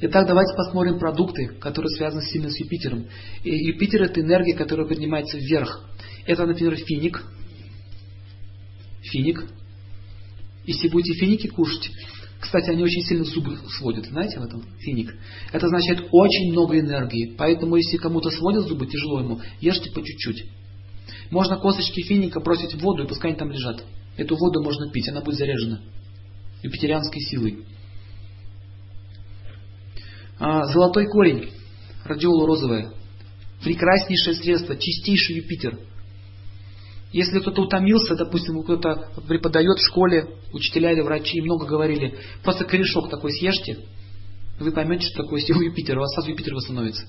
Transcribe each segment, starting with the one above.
Итак, давайте посмотрим продукты, которые связаны сильно с Юпитером. И Юпитер это энергия, которая поднимается вверх. Это, например, финик. Финик. Если будете финики кушать, кстати, они очень сильно зубы сводят, знаете в этом финик. Это означает очень много энергии. Поэтому, если кому-то сводят зубы, тяжело ему, ешьте по чуть-чуть. Можно косточки финика бросить в воду, и пускай они там лежат. Эту воду можно пить, она будет заряжена юпитерианской силой. А, золотой корень, радиола розовая. Прекраснейшее средство, чистейший Юпитер. Если кто-то утомился, допустим, кто-то преподает в школе, учителя или врачи, много говорили, просто корешок такой съешьте, вы поймете, что такое сила Юпитера, у вас сразу Юпитер восстановится.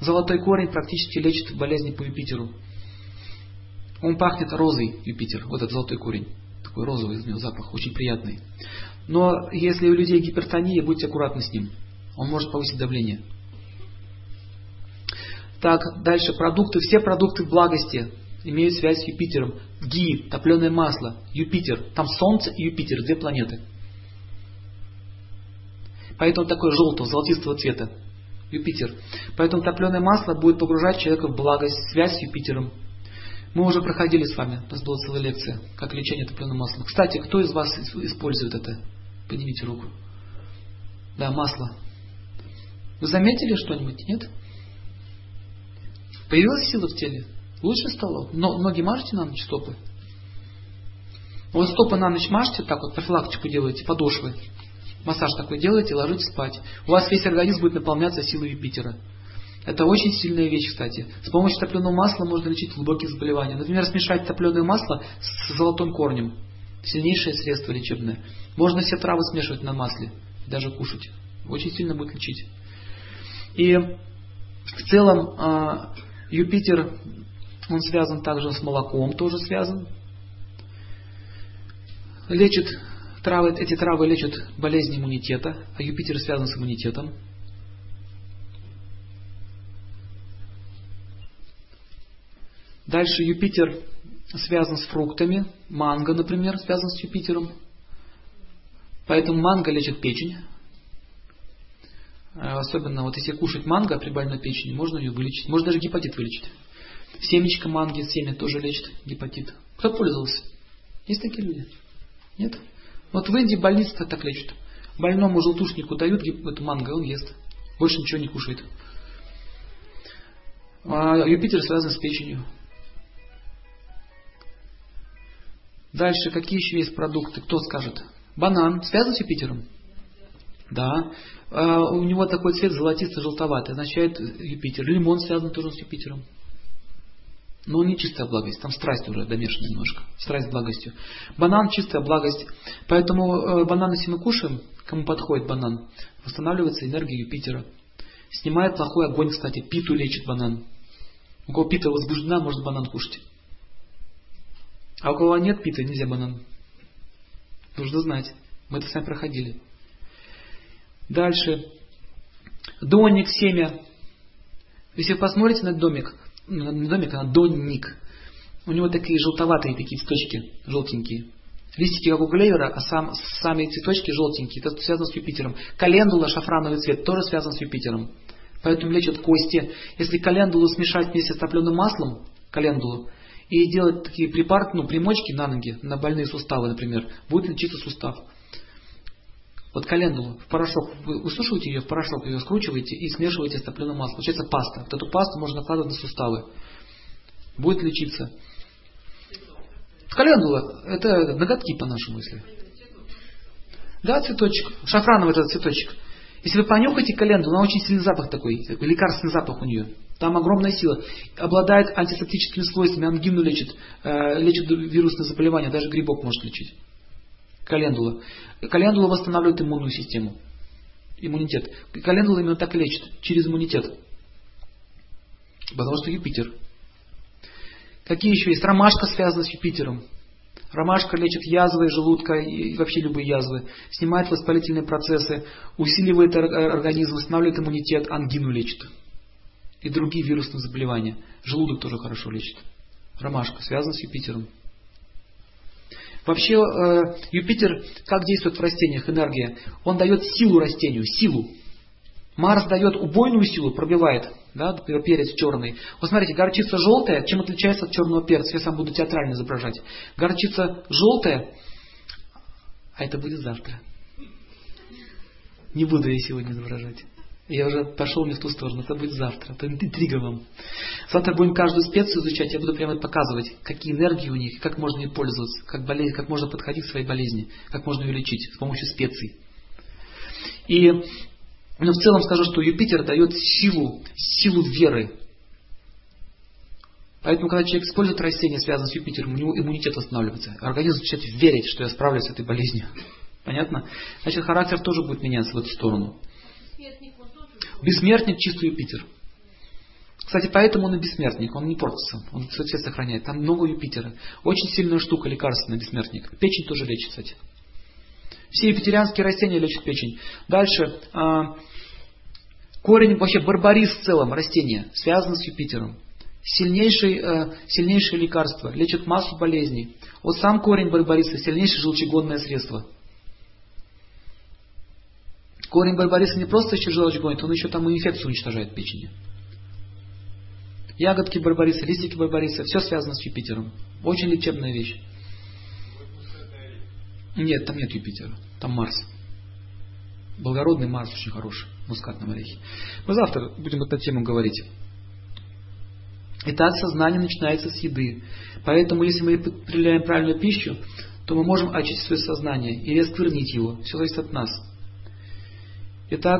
Золотой корень практически лечит болезни по Юпитеру. Он пахнет розой, Юпитер, вот этот золотой корень. Такой розовый из него запах, очень приятный. Но если у людей гипертония, будьте аккуратны с ним. Он может повысить давление. Так, дальше продукты. Все продукты благости имеют связь с Юпитером. Ги, топленое масло, Юпитер. Там Солнце и Юпитер, две планеты. Поэтому такое желтого, золотистого цвета. Юпитер. Поэтому топленое масло будет погружать человека в благость, связь с Юпитером. Мы уже проходили с вами, у нас была целая лекция, как лечение топленым маслом. Кстати, кто из вас использует это? Поднимите руку. Да, масло. Вы заметили что-нибудь? Нет? Появилась сила в теле? Лучше стало? Но, ноги мажете на ночь, стопы? Вот стопы на ночь мажьте, так вот профилактику делаете, подошвы. Массаж такой делаете, ложитесь спать. У вас весь организм будет наполняться силой Юпитера. Это очень сильная вещь, кстати. С помощью топленого масла можно лечить глубокие заболевания. Например, смешать топленое масло с золотым корнем. Сильнейшее средство лечебное. Можно все травы смешивать на масле, даже кушать. Очень сильно будет лечить. И в целом а, Юпитер, он связан также с молоком, тоже связан. Лечит травы, эти травы лечат болезни иммунитета, а Юпитер связан с иммунитетом. Дальше Юпитер связан с фруктами. Манго, например, связан с Юпитером. Поэтому манго лечит печень. А особенно вот если кушать манго при больной печени, можно ее вылечить. Можно даже гепатит вылечить. Семечко манги, семя тоже лечит гепатит. Кто пользовался? Есть такие люди? Нет? Вот в Индии больницы так лечат. Больному желтушнику дают эту манго, он ест. Больше ничего не кушает. А Юпитер связан с печенью. Дальше, какие еще есть продукты? Кто скажет? Банан связан с Юпитером? Да. А, у него такой цвет золотисто-желтоватый, означает Юпитер. Лимон связан тоже с Юпитером. Но он не чистая благость, там страсть уже домешана немножко. Страсть с благостью. Банан чистая благость. Поэтому э, банан, если мы кушаем, кому подходит банан, восстанавливается энергия Юпитера. Снимает плохой огонь, кстати, питу лечит банан. У кого пита возбуждена, может банан кушать. А у кого нет пита, нельзя банан. Нужно знать. Мы это сами проходили. Дальше. Донник, семя. Если вы посмотрите на домик, не домик, а донник, у него такие желтоватые такие цветочки, желтенькие. Листики как у клевера, а сам, сами цветочки желтенькие. Это связано с Юпитером. Календула, шафрановый цвет, тоже связан с Юпитером. Поэтому лечат кости. Если календулу смешать вместе с топленым маслом, календулу, и делать такие припарки, ну, примочки на ноги, на больные суставы, например, будет лечиться сустав. Вот календулу в порошок, вы высушиваете ее в порошок, ее скручиваете и смешиваете с топленым маслом. Получается паста. Вот эту пасту можно накладывать на суставы. Будет лечиться. Календула, это ноготки по-нашему, если. Да, цветочек. Шафрановый этот цветочек. Если вы понюхаете календулу, она очень сильный запах такой, такой лекарственный запах у нее. Там огромная сила. Обладает антисептическими свойствами, ангину лечит, э, лечит вирусные заболевания, даже грибок может лечить. Календула. Календула восстанавливает иммунную систему. Иммунитет. Календула именно так лечит, через иммунитет. Потому что Юпитер. Какие еще есть? Ромашка связана с Юпитером. Ромашка лечит язвы желудка и вообще любые язвы, снимает воспалительные процессы, усиливает организм, восстанавливает иммунитет, ангину лечит и другие вирусные заболевания. Желудок тоже хорошо лечит. Ромашка связана с Юпитером. Вообще э, Юпитер как действует в растениях, энергия? Он дает силу растению, силу. Марс дает убойную силу, пробивает, да, например, перец черный. Вот смотрите, горчица желтая, чем отличается от черного перца? Я сам буду театрально изображать. Горчица желтая, а это будет завтра. Не буду я сегодня изображать. Я уже пошел не в ту сторону, это будет завтра. Это интрига вам. Завтра будем каждую специю изучать, я буду прямо показывать, какие энергии у них, как можно ей пользоваться, как, болезнь, как можно подходить к своей болезни, как можно ее лечить с помощью специй. И но в целом скажу, что Юпитер дает силу, силу веры. Поэтому, когда человек использует растения, связанные с Юпитером, у него иммунитет восстанавливается. Организм начинает верить, что я справлюсь с этой болезнью. Понятно? Значит, характер тоже будет меняться в эту сторону. Бессмертник чистый Юпитер. Кстати, поэтому он и бессмертник, он не портится, он цвет сохраняет. Там много Юпитера. Очень сильная штука, лекарственный бессмертник. Печень тоже лечит, кстати. Все юпитерианские растения лечат печень. Дальше. А, корень, вообще барбарис в целом, растение, связано с Юпитером. Сильнейшее, э, сильнейшее лекарство, лечит массу болезней. Вот сам корень барбариса сильнейшее желчегонное средство. Корень барбариса не просто еще желчь гонит, он еще там и инфекцию уничтожает в печени. Ягодки барбариса, листики барбариса, все связано с Юпитером. Очень лечебная вещь. Нет, там нет Юпитера, там Марс. Благородный Марс очень хороший, мускатном орехе. Мы завтра будем эту тему говорить. Итак, сознание начинается с еды. Поэтому, если мы потребляем правильную пищу, то мы можем очистить свое сознание или осквернить его. Все зависит от нас. Итак,